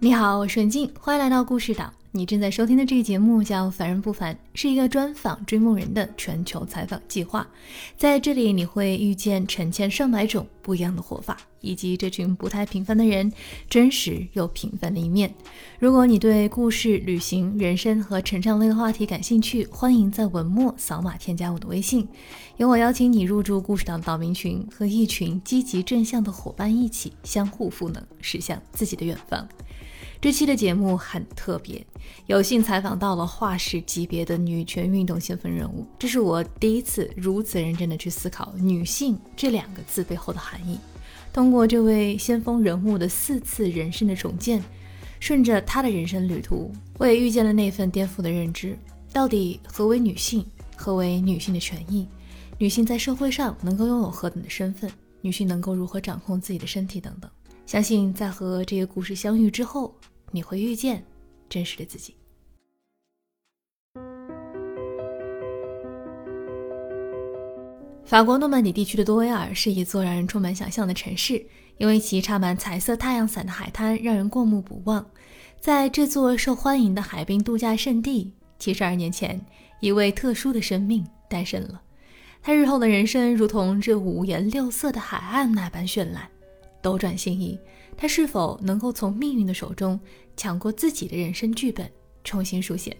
你好，我是文静，欢迎来到故事岛。你正在收听的这个节目叫《凡人不凡》，是一个专访追梦人的全球采访计划。在这里，你会遇见成千上百种不一样的活法，以及这群不太平凡的人真实又平凡的一面。如果你对故事、旅行、人生和成长类的话题感兴趣，欢迎在文末扫码添加我的微信，由我邀请你入驻故事岛岛民群，和一群积极正向的伙伴一起相互赋能，驶向自己的远方。这期的节目很特别，有幸采访到了画室级别的女权运动先锋人物。这是我第一次如此认真的去思考“女性”这两个字背后的含义。通过这位先锋人物的四次人生的重建，顺着她的人生旅途，我也遇见了那份颠覆的认知：到底何为女性？何为女性的权益？女性在社会上能够拥有何等的身份？女性能够如何掌控自己的身体？等等。相信在和这个故事相遇之后，你会遇见真实的自己。法国诺曼底地区的多维尔是一座让人充满想象的城市，因为其插满彩色太阳伞的海滩让人过目不忘。在这座受欢迎的海滨度假胜地，七十二年前，一位特殊的生命诞生了。他日后的人生如同这五颜六色的海岸那般绚烂。斗转星移，他是否能够从命运的手中抢过自己的人生剧本，重新书写？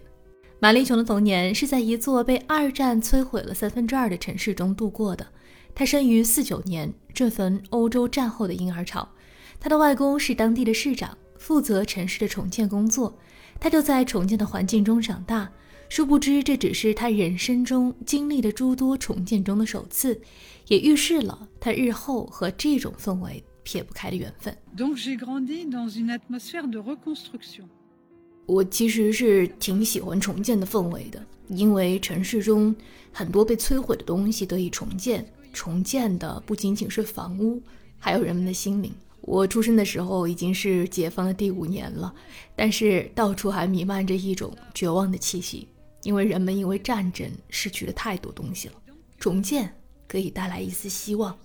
玛丽琼的童年是在一座被二战摧毁了三分之二的城市中度过的。她生于四九年，这份欧洲战后的婴儿潮。她的外公是当地的市长，负责城市的重建工作。她就在重建的环境中长大。殊不知，这只是他人生中经历的诸多重建中的首次，也预示了他日后和这种氛围。撇不开的缘分。我其实是挺喜欢重建的氛围的，因为城市中很多被摧毁的东西得以重建，重建的不仅仅是房屋，还有人们的心灵。我出生的时候已经是解放的第五年了，但是到处还弥漫着一种绝望的气息，因为人们因为战争失去了太多东西了。重建可以带来一丝希望。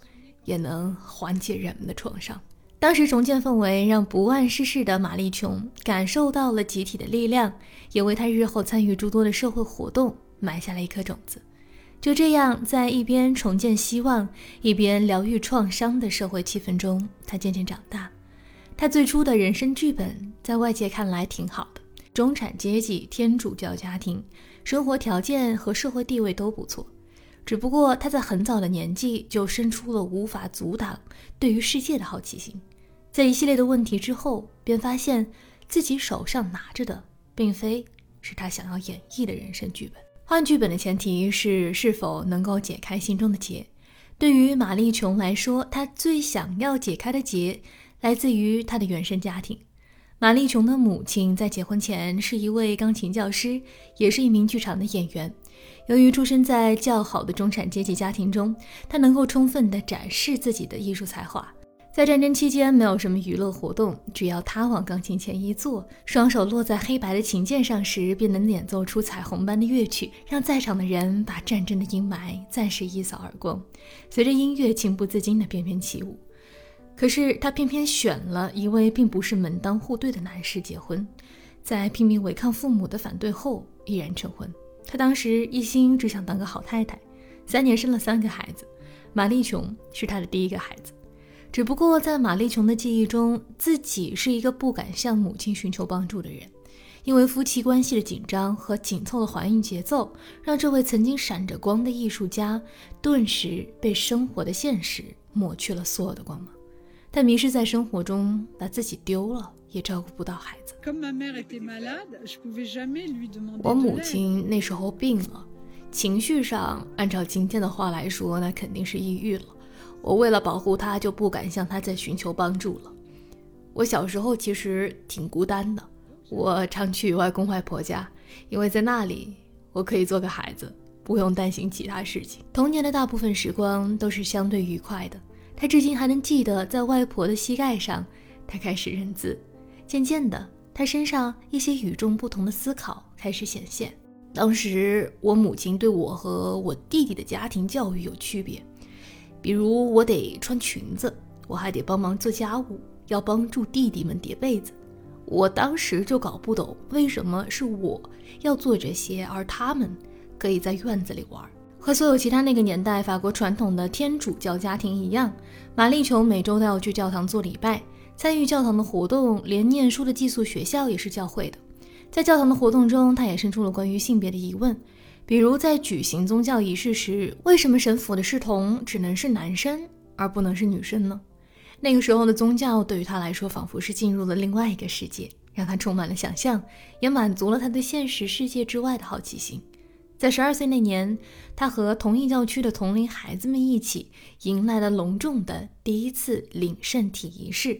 也能缓解人们的创伤。当时重建氛围让不谙世事的玛丽琼感受到了集体的力量，也为她日后参与诸多的社会活动埋下了一颗种子。就这样，在一边重建希望，一边疗愈创伤的社会气氛中，她渐渐长大。她最初的人生剧本在外界看来挺好的，中产阶级天主教家庭，生活条件和社会地位都不错。只不过他在很早的年纪就生出了无法阻挡对于世界的好奇心，在一系列的问题之后，便发现自己手上拿着的并非是他想要演绎的人生剧本。换剧本的前提是是否能够解开心中的结。对于玛丽琼来说，她最想要解开的结来自于她的原生家庭。玛丽琼的母亲在结婚前是一位钢琴教师，也是一名剧场的演员。由于出生在较好的中产阶级家庭中，他能够充分地展示自己的艺术才华。在战争期间，没有什么娱乐活动，只要他往钢琴前一坐，双手落在黑白的琴键上时，便能演奏出彩虹般的乐曲，让在场的人把战争的阴霾暂时一扫而光，随着音乐情不自禁地翩翩起舞。可是他偏偏选了一位并不是门当户对的男士结婚，在拼命违抗父母的反对后，毅然成婚。她当时一心只想当个好太太，三年生了三个孩子，玛丽琼是她的第一个孩子。只不过在玛丽琼的记忆中，自己是一个不敢向母亲寻求帮助的人，因为夫妻关系的紧张和紧凑的怀孕节奏，让这位曾经闪着光的艺术家，顿时被生活的现实抹去了所有的光芒。他迷失在生活中，把自己丢了。也照顾不到孩子。我母亲那时候病了，情绪上按照今天的话来说，那肯定是抑郁了。我为了保护她，就不敢向她再寻求帮助了。我小时候其实挺孤单的，我常去外公外婆家，因为在那里我可以做个孩子，不用担心其他事情。童年的大部分时光都是相对愉快的。他至今还能记得，在外婆的膝盖上，他开始认字。渐渐的，他身上一些与众不同的思考开始显现。当时，我母亲对我和我弟弟的家庭教育有区别，比如我得穿裙子，我还得帮忙做家务，要帮助弟弟们叠被子。我当时就搞不懂，为什么是我要做这些，而他们可以在院子里玩。和所有其他那个年代法国传统的天主教家庭一样，玛丽琼每周都要去教堂做礼拜，参与教堂的活动，连念书的寄宿学校也是教会的。在教堂的活动中，他也生出了关于性别的疑问，比如在举行宗教仪式时，为什么神父的侍童只能是男生，而不能是女生呢？那个时候的宗教对于他来说，仿佛是进入了另外一个世界，让他充满了想象，也满足了他对现实世界之外的好奇心。在十二岁那年，他和同一教区的同龄孩子们一起，迎来了隆重的第一次领圣体仪式。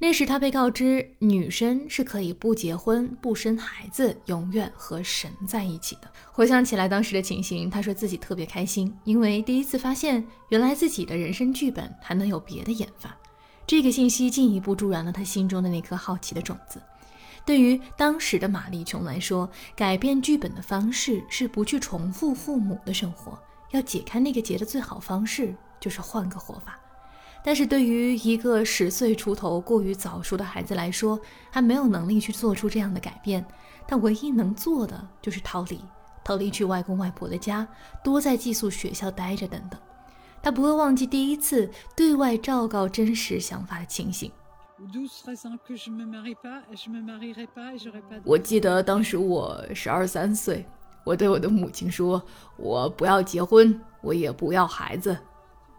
那时，他被告知女生是可以不结婚、不生孩子，永远和神在一起的。回想起来当时的情形，他说自己特别开心，因为第一次发现原来自己的人生剧本还能有别的演法。这个信息进一步助燃了他心中的那颗好奇的种子。对于当时的玛丽琼来说，改变剧本的方式是不去重复父母的生活。要解开那个结的最好方式就是换个活法。但是对于一个十岁出头、过于早熟的孩子来说，还没有能力去做出这样的改变。他唯一能做的就是逃离，逃离去外公外婆的家，多在寄宿学校待着等等。他不会忘记第一次对外昭告真实想法的情形。我记得当时我十二三岁，我对我的母亲说：“我不要结婚，我也不要孩子。”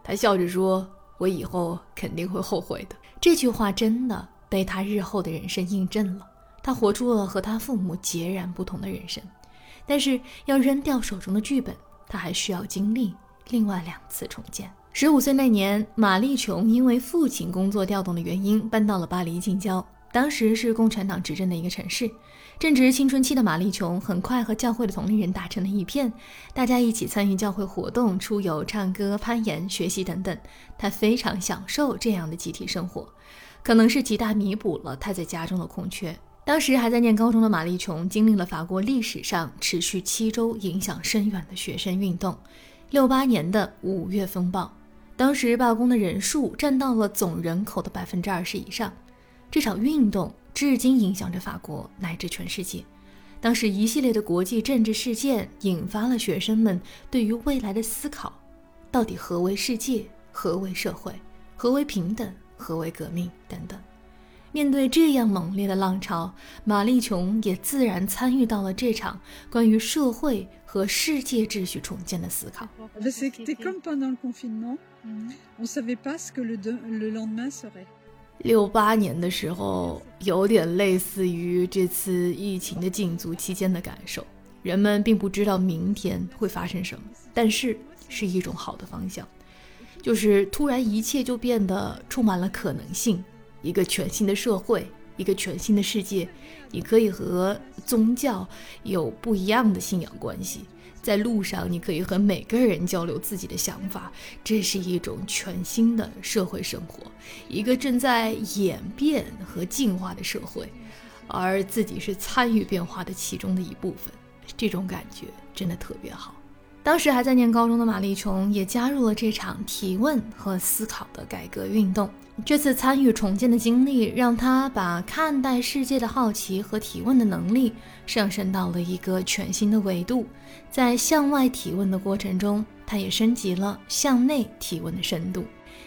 她笑着说：“我以后肯定会后悔的。”这句话真的被他日后的人生印证了。他活出了和他父母截然不同的人生，但是要扔掉手中的剧本，他还需要经历另外两次重建。十五岁那年，玛丽琼因为父亲工作调动的原因搬到了巴黎近郊。当时是共产党执政的一个城市。正值青春期的玛丽琼很快和教会的同龄人打成了一片，大家一起参与教会活动、出游、唱歌、攀岩、学习等等。她非常享受这样的集体生活，可能是极大弥补了她在家中的空缺。当时还在念高中的玛丽琼经历了法国历史上持续七周、影响深远的学生运动——六八年的五月风暴。当时罢工的人数占到了总人口的百分之二十以上，这场运动至今影响着法国乃至全世界。当时一系列的国际政治事件引发了学生们对于未来的思考：到底何为世界？何为社会？何为平等？何为革命？等等。面对这样猛烈的浪潮，玛丽琼也自然参与到了这场关于社会和世界秩序重建的思考。六八年的时候，有点类似于这次疫情的禁足期间的感受。人们并不知道明天会发生什么，但是是一种好的方向，就是突然一切就变得充满了可能性。一个全新的社会，一个全新的世界，你可以和宗教有不一样的信仰关系。在路上，你可以和每个人交流自己的想法，这是一种全新的社会生活，一个正在演变和进化的社会，而自己是参与变化的其中的一部分，这种感觉真的特别好。当时还在念高中的玛丽琼也加入了这场提问和思考的改革运动。这次参与重建的经历，让他把看待世界的好奇和提问的能力上升到了一个全新的维度。在向外提问的过程中，他也升级了向内提问的深度。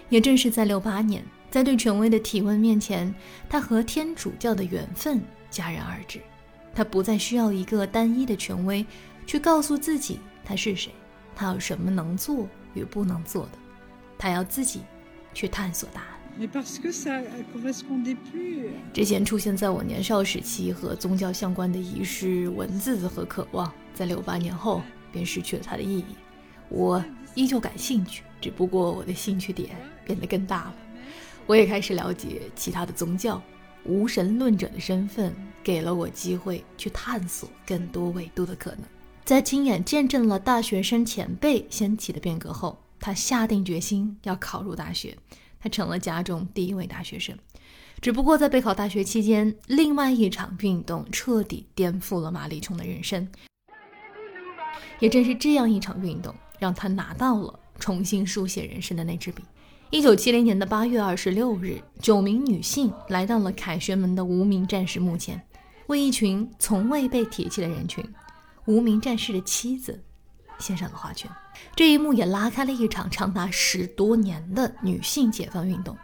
也正是在六八年，在对权威的提问面前，他和天主教的缘分戛然而止。他不再需要一个单一的权威去告诉自己他是谁，他有什么能做与不能做的，他要自己去探索答案。之前出现在我年少时期和宗教相关的仪式、文字和渴望，在六八年后便失去了它的意义。我依旧感兴趣，只不过我的兴趣点变得更大了。我也开始了解其他的宗教，无神论者的身份给了我机会去探索更多维度的可能。在亲眼见证了大学生前辈掀起的变革后，他下定决心要考入大学。他成了家中第一位大学生，只不过在备考大学期间，另外一场运动彻底颠覆了马丽琼的人生。也正是这样一场运动，让他拿到了重新书写人生的那支笔。一九七零年的八月二十六日，九名女性来到了凯旋门的无名战士墓前，为一群从未被提起的人群——无名战士的妻子，献上了花圈。这一幕也拉开了一场长达十多年的女性解放运动。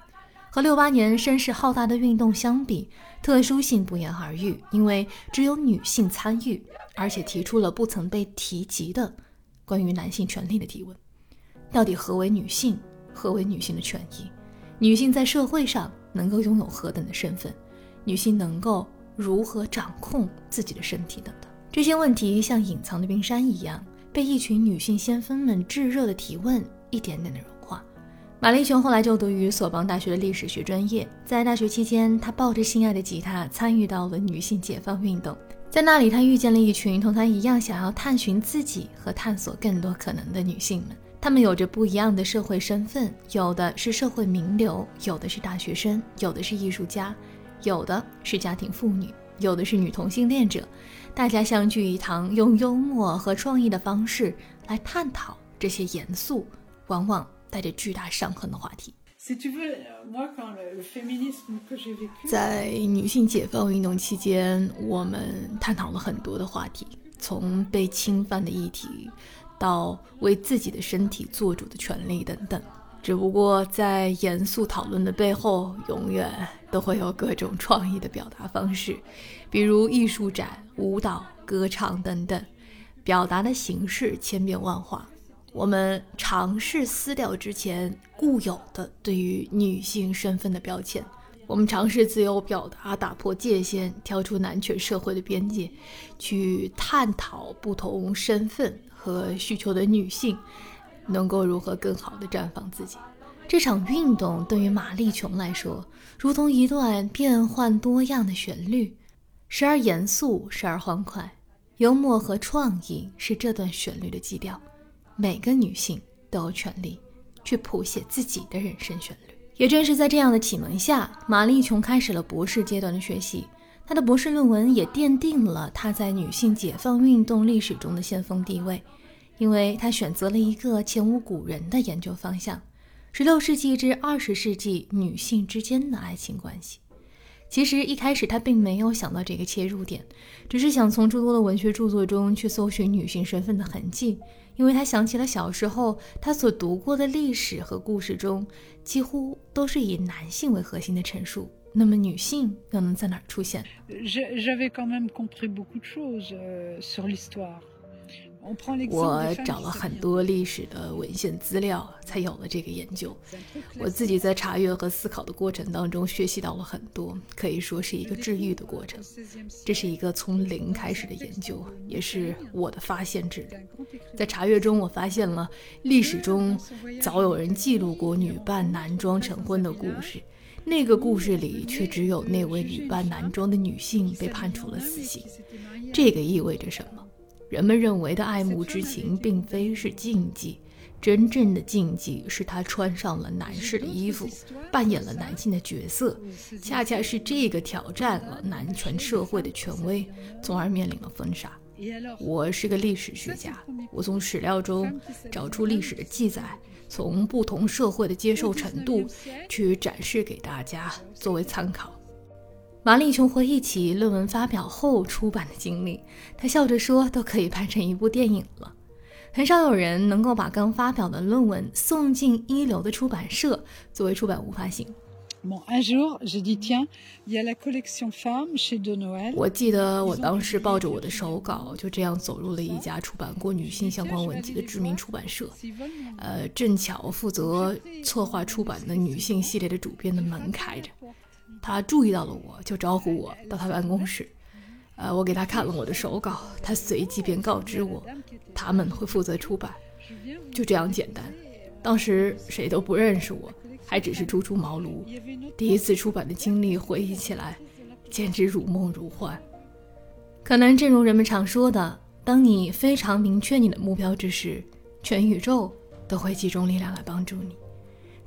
和六八年声势浩大的运动相比，特殊性不言而喻，因为只有女性参与，而且提出了不曾被提及的关于男性权利的提问：到底何为女性？何为女性的权益？女性在社会上能够拥有何等的身份？女性能够如何掌控自己的身体？等等，这些问题像隐藏的冰山一样，被一群女性先锋们炙热的提问一点点的融化。玛丽琼后来就读于索邦大学的历史学专业，在大学期间，她抱着心爱的吉他，参与到了女性解放运动。在那里，她遇见了一群同她一样想要探寻自己和探索更多可能的女性们。她们有着不一样的社会身份，有的是社会名流，有的是大学生，有的是艺术家，有的是家庭妇女，有的是女同性恋者。大家相聚一堂，用幽默和创意的方式来探讨这些严肃、往往带着巨大伤痕的话题。在女性解放运动期间，我们探讨了很多的话题，从被侵犯的议题。到为自己的身体做主的权利等等，只不过在严肃讨论的背后，永远都会有各种创意的表达方式，比如艺术展、舞蹈、歌唱等等，表达的形式千变万化。我们尝试撕掉之前固有的对于女性身份的标签，我们尝试自由表达，打破界限，跳出男权社会的边界，去探讨不同身份。和需求的女性能够如何更好地绽放自己？这场运动对于玛丽琼来说，如同一段变幻多样的旋律，时而严肃，时而欢快，幽默和创意是这段旋律的基调。每个女性都有权利去谱写自己的人生旋律。也正是在这样的启蒙下，玛丽琼开始了博士阶段的学习。她的博士论文也奠定了她在女性解放运动历史中的先锋地位。因为他选择了一个前无古人的研究方向：16世纪至20世纪女性之间的爱情关系。其实一开始他并没有想到这个切入点，只是想从诸多的文学著作中去搜寻女性身份的痕迹。因为他想起了小时候他所读过的历史和故事中，几乎都是以男性为核心的陈述。那么女性又能在哪儿出现？我找了很多历史的文献资料，才有了这个研究。我自己在查阅和思考的过程当中，学习到了很多，可以说是一个治愈的过程。这是一个从零开始的研究，也是我的发现之旅。在查阅中，我发现了历史中早有人记录过女扮男装成婚的故事，那个故事里却只有那位女扮男装的女性被判处了死刑。这个意味着什么？人们认为的爱慕之情，并非是禁忌，真正的禁忌是她穿上了男士的衣服，扮演了男性的角色。恰恰是这个挑战了男权社会的权威，从而面临了封杀。我是个历史学家，我从史料中找出历史的记载，从不同社会的接受程度去展示给大家作为参考。玛丽琼回忆起论文发表后出版的经历，她笑着说：“都可以拍成一部电影了。”很少有人能够把刚发表的论文送进一流的出版社作为出版物发行。我记得我当时抱着我的手稿，就这样走入了一家出版过女性相关文集的知名出版社。呃，正巧负责策划出版的女性系列的主编的门开着。他注意到了我，就招呼我到他办公室。呃，我给他看了我的手稿，他随即便告知我，他们会负责出版，就这样简单。当时谁都不认识我，还只是初出茅庐，第一次出版的经历，回忆起来简直如梦如幻。可能正如人们常说的，当你非常明确你的目标之时，全宇宙都会集中力量来帮助你。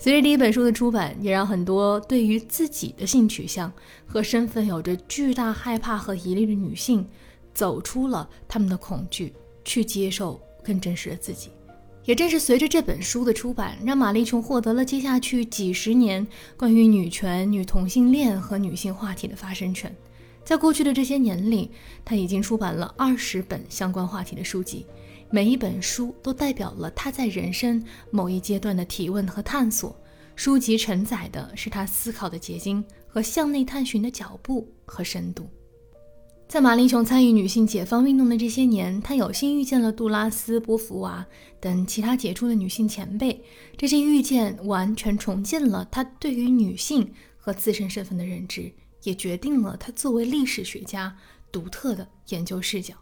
随着第一本书的出版，也让很多对于自己的性取向和身份有着巨大害怕和疑虑的女性，走出了他们的恐惧，去接受更真实的自己。也正是随着这本书的出版，让玛丽琼获得了接下去几十年关于女权、女同性恋和女性话题的发声权。在过去的这些年里，她已经出版了二十本相关话题的书籍，每一本书都代表了她在人生某一阶段的提问和探索。书籍承载的是她思考的结晶和向内探寻的脚步和深度。在马丽琼参与女性解放运动的这些年，她有幸遇见了杜拉斯、波伏娃等其他杰出的女性前辈。这些遇见完全重建了她对于女性和自身身份的认知，也决定了她作为历史学家独特的研究视角。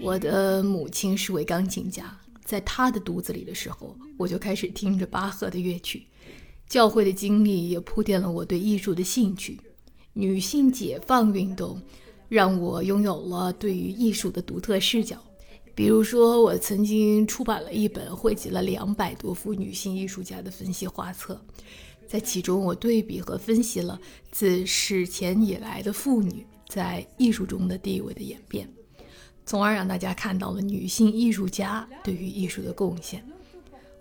我的母亲是位钢琴家，在她的肚子里的时候，我就开始听着巴赫的乐曲。教会的经历也铺垫了我对艺术的兴趣，女性解放运动让我拥有了对于艺术的独特视角。比如说，我曾经出版了一本汇集了两百多幅女性艺术家的分析画册，在其中我对比和分析了自史前以来的妇女在艺术中的地位的演变，从而让大家看到了女性艺术家对于艺术的贡献。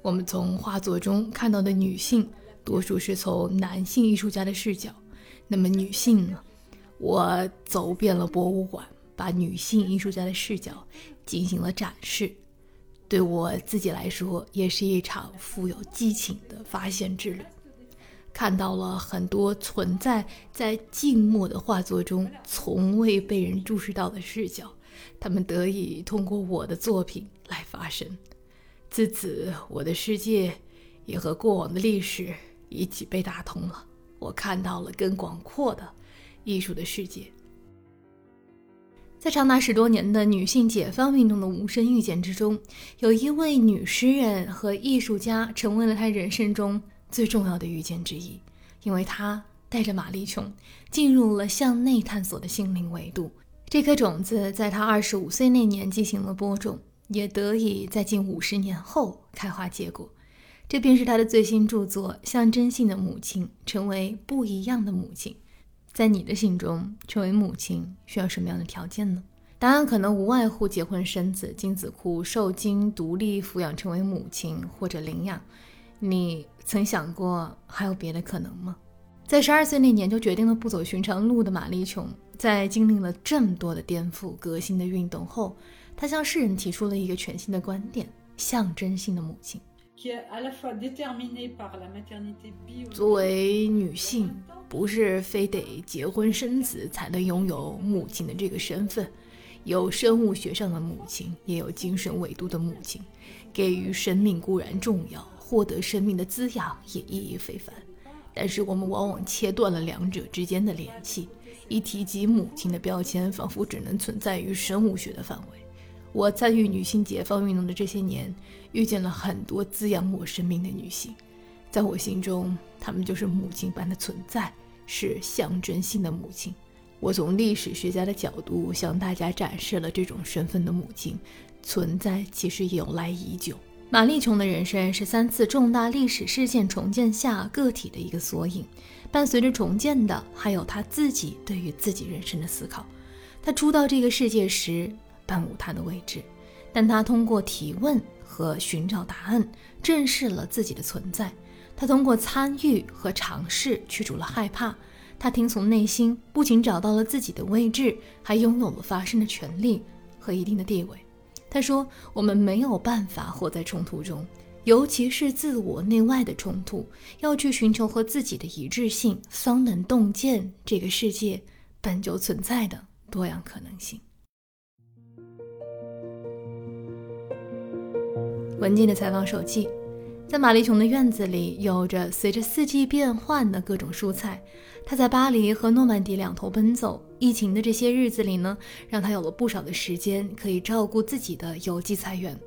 我们从画作中看到的女性。多数是从男性艺术家的视角，那么女性呢？我走遍了博物馆，把女性艺术家的视角进行了展示。对我自己来说，也是一场富有激情的发现之旅。看到了很多存在在静默的画作中从未被人注视到的视角，他们得以通过我的作品来发生。自此，我的世界也和过往的历史。一起被打通了，我看到了更广阔的艺术的世界。在长达十多年的女性解放运动的无声遇见之中，有一位女诗人和艺术家成为了她人生中最重要的遇见之一，因为他带着玛丽琼进入了向内探索的心灵维度。这颗种子在他二十五岁那年进行了播种，也得以在近五十年后开花结果。这便是他的最新著作《象征性的母亲》，成为不一样的母亲。在你的心中，成为母亲需要什么样的条件呢？答案可能无外乎结婚生子、精子库、受精、独立抚养成为母亲或者领养。你曾想过还有别的可能吗？在十二岁那年就决定了不走寻常路的玛丽琼，在经历了这么多的颠覆、革新的运动后，她向世人提出了一个全新的观点：象征性的母亲。作为女性，不是非得结婚生子才能拥有母亲的这个身份。有生物学上的母亲，也有精神维度的母亲。给予生命固然重要，获得生命的滋养也意义非凡。但是我们往往切断了两者之间的联系。一提及母亲的标签，仿佛只能存在于生物学的范围。我参与女性解放运动的这些年，遇见了很多滋养我生命的女性，在我心中，她们就是母亲般的存在，是象征性的母亲。我从历史学家的角度向大家展示了这种身份的母亲存在，其实由来已久。玛丽琼的人生是三次重大历史事件重建下个体的一个缩影，伴随着重建的还有她自己对于自己人生的思考。她初到这个世界时。本无他的位置，但他通过提问和寻找答案，正视了自己的存在。他通过参与和尝试驱逐了害怕。他听从内心，不仅找到了自己的位置，还拥有了发声的权利和一定的地位。他说：“我们没有办法活在冲突中，尤其是自我内外的冲突，要去寻求和自己的一致性，方能洞见这个世界本就存在的多样可能性。”文静的采访手记，在玛丽琼的院子里，有着随着四季变换的各种蔬菜。他在巴黎和诺曼底两头奔走，疫情的这些日子里呢，让他有了不少的时间可以照顾自己的有机菜园。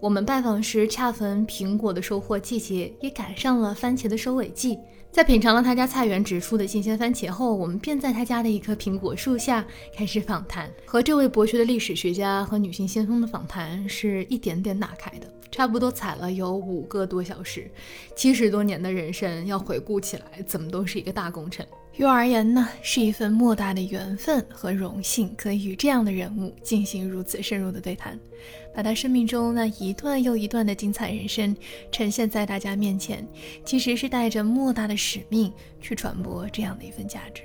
我们拜访时，恰逢苹果的收获季节，也赶上了番茄的收尾季。在品尝了他家菜园植出的新鲜番茄后，我们便在他家的一棵苹果树下开始访谈。和这位博学的历史学家和女性先锋的访谈是一点点打开的，差不多采了有五个多小时。七十多年的人生要回顾起来，怎么都是一个大工程。于我而言呢，是一份莫大的缘分和荣幸，可以与这样的人物进行如此深入的对谈，把他生命中那一段又一段的精彩人生呈现在大家面前，其实是带着莫大的使命去传播这样的一份价值。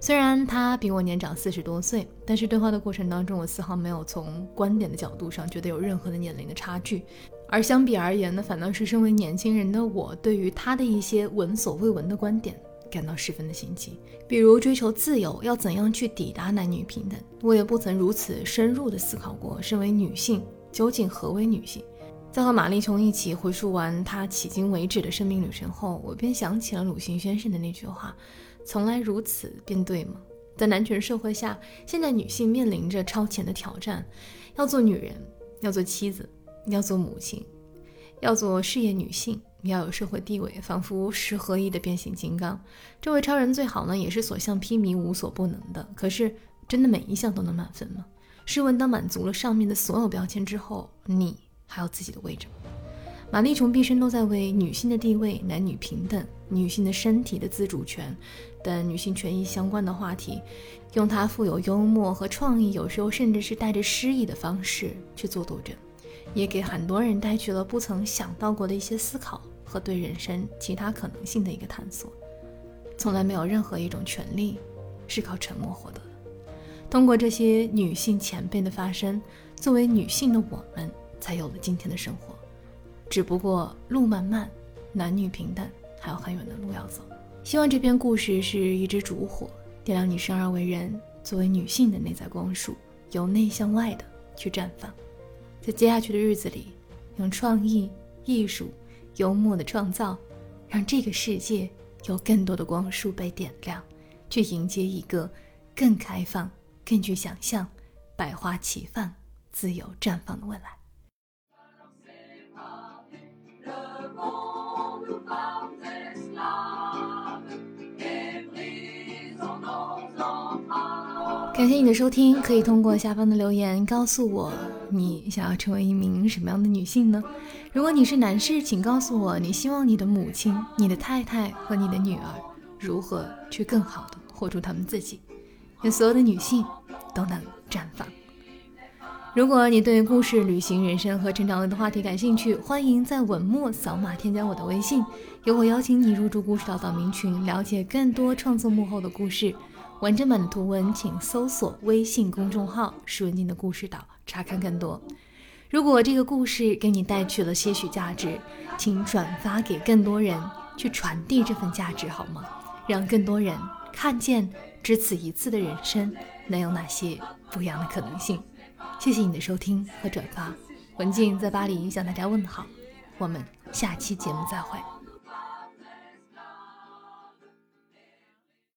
虽然他比我年长四十多岁，但是对话的过程当中，我丝毫没有从观点的角度上觉得有任何的年龄的差距，而相比而言呢，反倒是身为年轻人的我，对于他的一些闻所未闻的观点。感到十分的新奇，比如追求自由要怎样去抵达男女平等，我也不曾如此深入的思考过。身为女性，究竟何为女性？在和马丽琼一起回述完她迄今为止的生命旅程后，我便想起了鲁迅先生的那句话：“从来如此，便对吗？”在男权社会下，现在女性面临着超前的挑战，要做女人，要做妻子，要做母亲，要做事业女性。要有社会地位，仿佛十合一的变形金刚。这位超人最好呢，也是所向披靡、无所不能的。可是，真的每一项都能满分吗？试问，当满足了上面的所有标签之后，你还有自己的位置吗？玛丽琼毕生都在为女性的地位、男女平等、女性的身体的自主权等女性权益相关的话题，用她富有幽默和创意，有时候甚至是带着诗意的方式去做斗争。也给很多人带去了不曾想到过的一些思考和对人生其他可能性的一个探索。从来没有任何一种权利是靠沉默获得。通过这些女性前辈的发声，作为女性的我们才有了今天的生活。只不过路漫漫，男女平等还有很远的路要走。希望这篇故事是一支烛火，点亮你生而为人作为女性的内在光束，由内向外的去绽放。在接下去的日子里，用创意、艺术、幽默的创造，让这个世界有更多的光束被点亮，去迎接一个更开放、更具想象、百花齐放、自由绽放的未来。感谢你的收听，可以通过下方的留言告诉我，你想要成为一名什么样的女性呢？如果你是男士，请告诉我，你希望你的母亲、你的太太和你的女儿如何去更好的活出她们自己，愿所有的女性都能绽放。如果你对故事、旅行、人生和成长类的话题感兴趣，欢迎在文末扫码添加我的微信，由我邀请你入驻故事岛岛民群，了解更多创作幕后的故事。完整版的图文，请搜索微信公众号“舒文静的故事岛”查看更多。如果这个故事给你带去了些许价值，请转发给更多人，去传递这份价值好吗？让更多人看见只此一次的人生能有哪些不一样的可能性。谢谢你的收听和转发，文静在巴黎向大家问好，我们下期节目再会。